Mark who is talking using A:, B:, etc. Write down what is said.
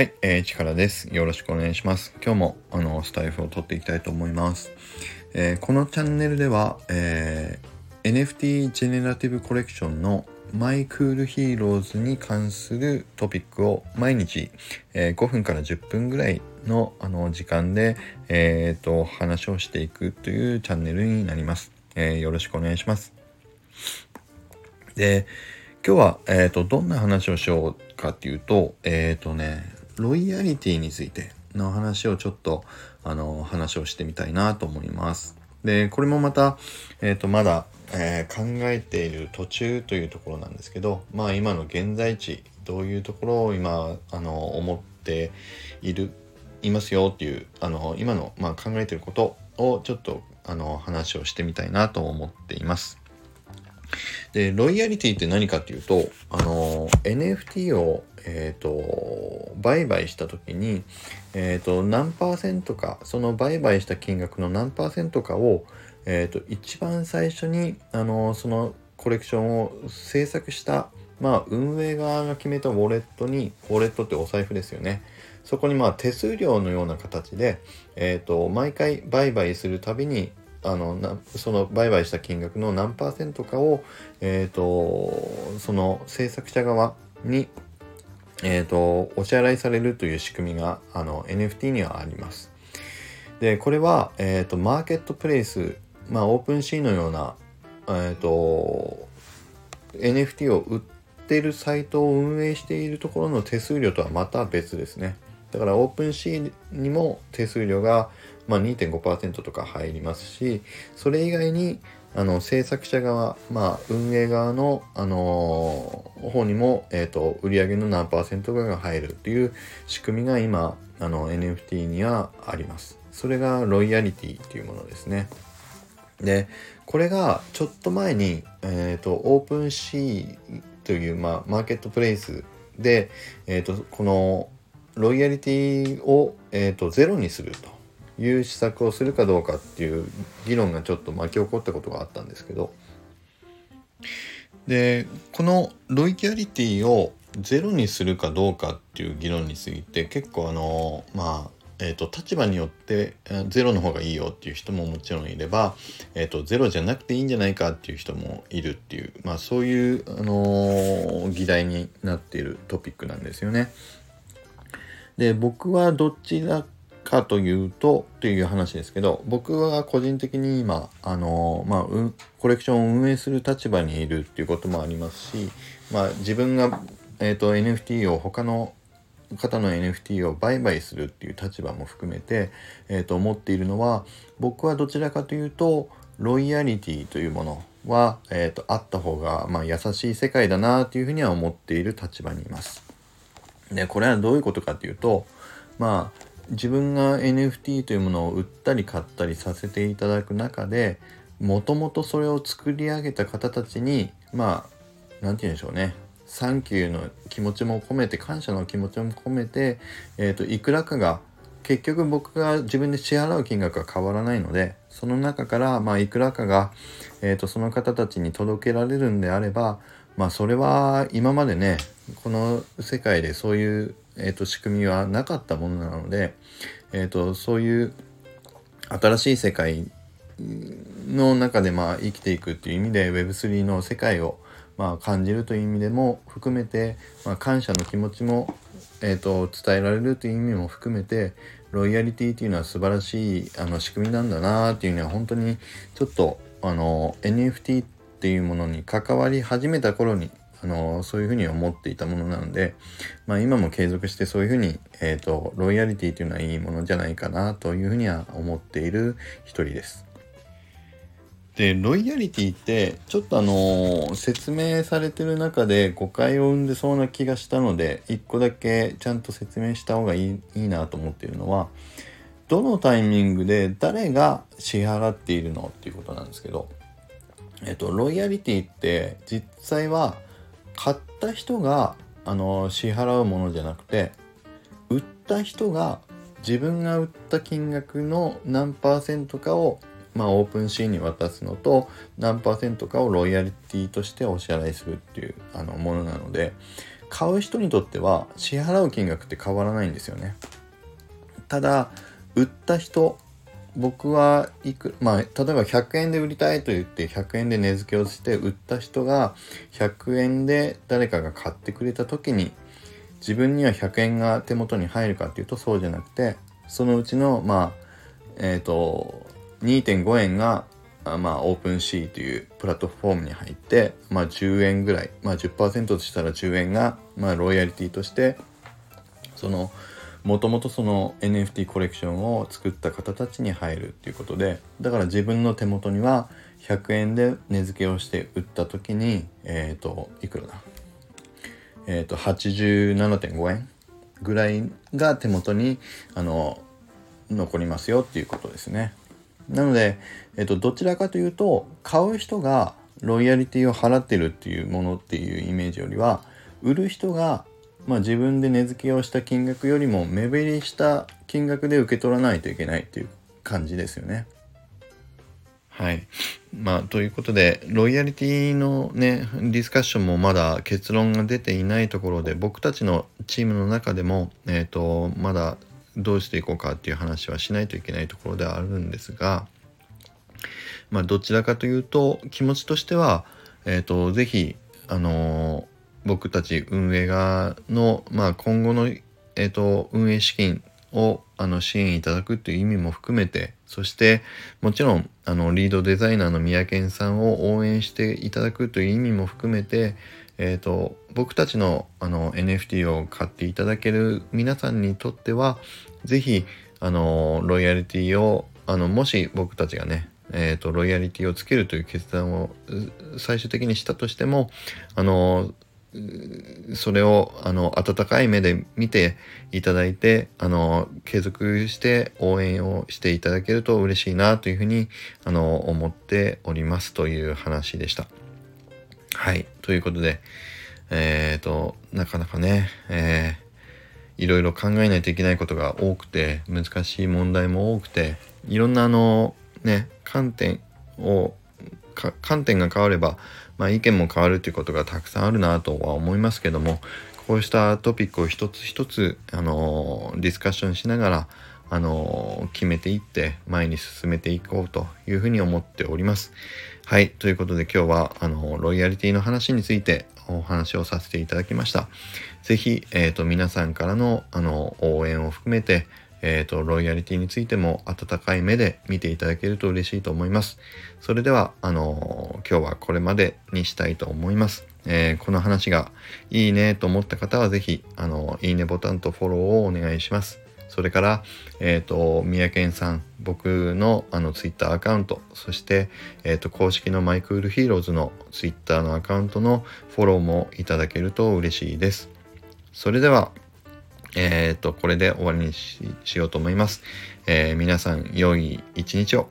A: はい、えー、力です。よろしくお願いします。今日もあのスタイフを撮っていきたいと思います。えー、このチャンネルでは、えー、NFT generative collection のマイクールヒーローズに関するトピックを毎日、えー、5分から10分ぐらいのあの時間で、えーと、話をしていくというチャンネルになります。えー、よろしくお願いします。で、今日は、えーと、どんな話をしようかっていうと、えっ、ー、とね、ロイヤリティについての話をちょっとあの話をしてみたいなと思います。でこれもまた、えーと、まだ、えー、考えている途中というところなんですけどまあ今の現在地どういうところを今あの思っているいますよっていうあの今の、まあ、考えていることをちょっとあの話をしてみたいなと思っています。でロイヤリティって何かっていうとあの NFT をえーと、売買した時に、えーと、何パーセントかその売買した金額の何パーセントかを、えーと、一番最初にあのそのコレクションを制作した、まあ、運営側が決めたウォレットにウォレットってお財布ですよね。そこにまあ手数料のような形で、えー、と毎回売買するたびにあのなその売買した金額の何パーセントかを、えーとその制作者側にえっ、ー、と、お支払いされるという仕組みが、あの、NFT にはあります。で、これは、えっ、ー、と、マーケットプレイス、まあ、 OpenSea のような、えっ、と、NFT を売ってるサイトを運営しているところの手数料とはまた別ですね。だから、 OpenSea にも手数料が、まあ、2.5%とか入りますし、それ以外に、あの制作者側、まあ、運営側の、あのー、方にも、えーと、売上の何パーセントかが入るっていう仕組みが今あの NFT にはあります。それがロイヤリティっていうものですね。でこれがちょっと前に、えーと、オープンシーという、まあ、マーケットプレイスで、えーと、このロイヤリティを、えー、とゼロにするという施策をするかどうかっていう議論がちょっと巻き起こったことがあったんですけどでこのロイヤリティをゼロにするかどうかっていう議論について結構あのまあえーと、立場によってゼロの方がいいよっていう人ももちろんいれば、えーと、ゼロじゃなくていいんじゃないかっていう人もいるっていう、まあ、そういう、あのー、議題になっているトピックなんですよね。で僕はどちらかというとという話ですけど僕は個人的に今あのまあ、うん、コレクションを運営する立場にいるっていうこともありますし、まあ、自分が、えーと、NFT を他の方の NFT を売買するっていう立場も含めて、えー、と思っているのは僕はどちらかというとロイヤリティというものは、えーと、あった方が、まあ、優しい世界だなというふうには思っている立場にいます。でこれはどういうことかというとまあ自分が NFT というものを売ったり買ったりさせていただく中でもともとそれを作り上げた方たちにまあ何て言うんでしょうね。サンキューの気持ちも込めて感謝の気持ちも込めて、えーと、いくらかが結局僕が自分で支払う金額は変わらないのでその中からまあいくらかが、えーと、その方たちに届けられるんであればまあそれは今までねこの世界でそういうえーと、仕組みはなかったものなので、えーと、そういう新しい世界の中でまあ生きていくっていう意味で Web3 の世界をまあ感じるという意味でも含めて、まあ、感謝の気持ちも、えーと、伝えられるという意味も含めてロイヤリティっていうのは素晴らしいあの仕組みなんだなっていうのは本当にちょっとあの NFT っていうものに関わり始めた頃にあのそういうふうに思っていたものなので、まあ、今も継続してそういうふうに、えーと、ロイヤリティというのはいいものじゃないかなというふうには思っている一人です。でロイヤリティってちょっとあの説明されてる中で誤解を生んでそうな気がしたので一個だけちゃんと説明した方がいいいいなと思っているのはどのタイミングで誰が支払っているのっていうことなんですけど、えっと、ロイヤリティって実際は買った人があの支払うものじゃなくて売った人が自分が売った金額の何パーセントかをまあ、オープンシーンに渡すのと何パーセントかをロイヤリティとしてお支払いするっていうあのものなので買う人にとっては支払う金額って変わらないんですよね。ただ売った人僕はいくまあ例えば100円で売りたいと言って100円で値付けをして売った人が100円で誰かが買ってくれた時に自分には100円が手元に入るかっていうとそうじゃなくてそのうちのまあえっ、ー、と2.5円がまあオープンシーというプラットフォームに入ってまあ10円ぐらいまあ10%としたら10円がまあロイヤリティとしてそのもともとその NFT コレクションを作った方たちに入るっていうことでだから自分の手元には100円で値付けをして売った時にえっ、ー、といくらだ？えっ、ー、と87.5円ぐらいが手元にあの残りますよっていうことですね。なので、えっと、どちらかというと買う人がロイヤリティを払ってるっていうものっていうイメージよりは売る人がまあ、自分で値付けをした金額よりも目減りした金額で受け取らないといけないっていう感じですよね。はい。まあ、ということで、ロイヤリティのね、ディスカッションもまだ結論が出ていないところで、僕たちのチームの中でも、えっ、ー、と、まだどうしていこうかっていう話はしないといけないところではあるんですが、まあ、どちらかというと、気持ちとしては、え、ー、と、ぜひ、あの僕たち運営側の、まあ、今後の、えーと、運営資金をあの支援いただくという意味も含めてそしてもちろんあのリードデザイナーの三宅さんを応援していただくという意味も含めて、えーと、僕たちのあの NFT を買っていただける皆さんにとっては是非あのロイヤリティをあのもし僕たちがねえーとロイヤリティをつけるという決断を最終的にしたとしてもあのそれをあの温かい目で見ていただいてあの継続して応援をしていただけると嬉しいなというふうにあの思っておりますという話でした。はいということでえっ、ー、となかなかね、えー、いろいろ考えないといけないことが多くて難しい問題も多くていろんなあのね観点を観点が変わればまあ、意見も変わるということがたくさんあるなとは思いますけどもこうしたトピックを一つ一つ、あのディスカッションしながら、あの決めていって前に進めていこうというふうに思っております。はい。ということで今日は、あのロイヤリティの話についてお話をさせていただきました。是非、えっ、ー、と、皆さんからの、あの、応援を含めて、えっ、ー、と、ロイヤリティについても温かい目で見ていただけると嬉しいと思います。それでは、あの、今日はこれまでにしたいと思います。えー、この話がいいねと思った方はぜひ、あのいいねボタンとフォローをお願いします。それから、えっ、と、三宅さん、僕のあのツイッターアカウント、そして、えっ、と、公式のマイクールヒーローズのツイッターのアカウントのフォローもいただけると嬉しいです。それでは、えっ、ー、と、これで終わりにしようと思います。え、皆さん、良い一日を。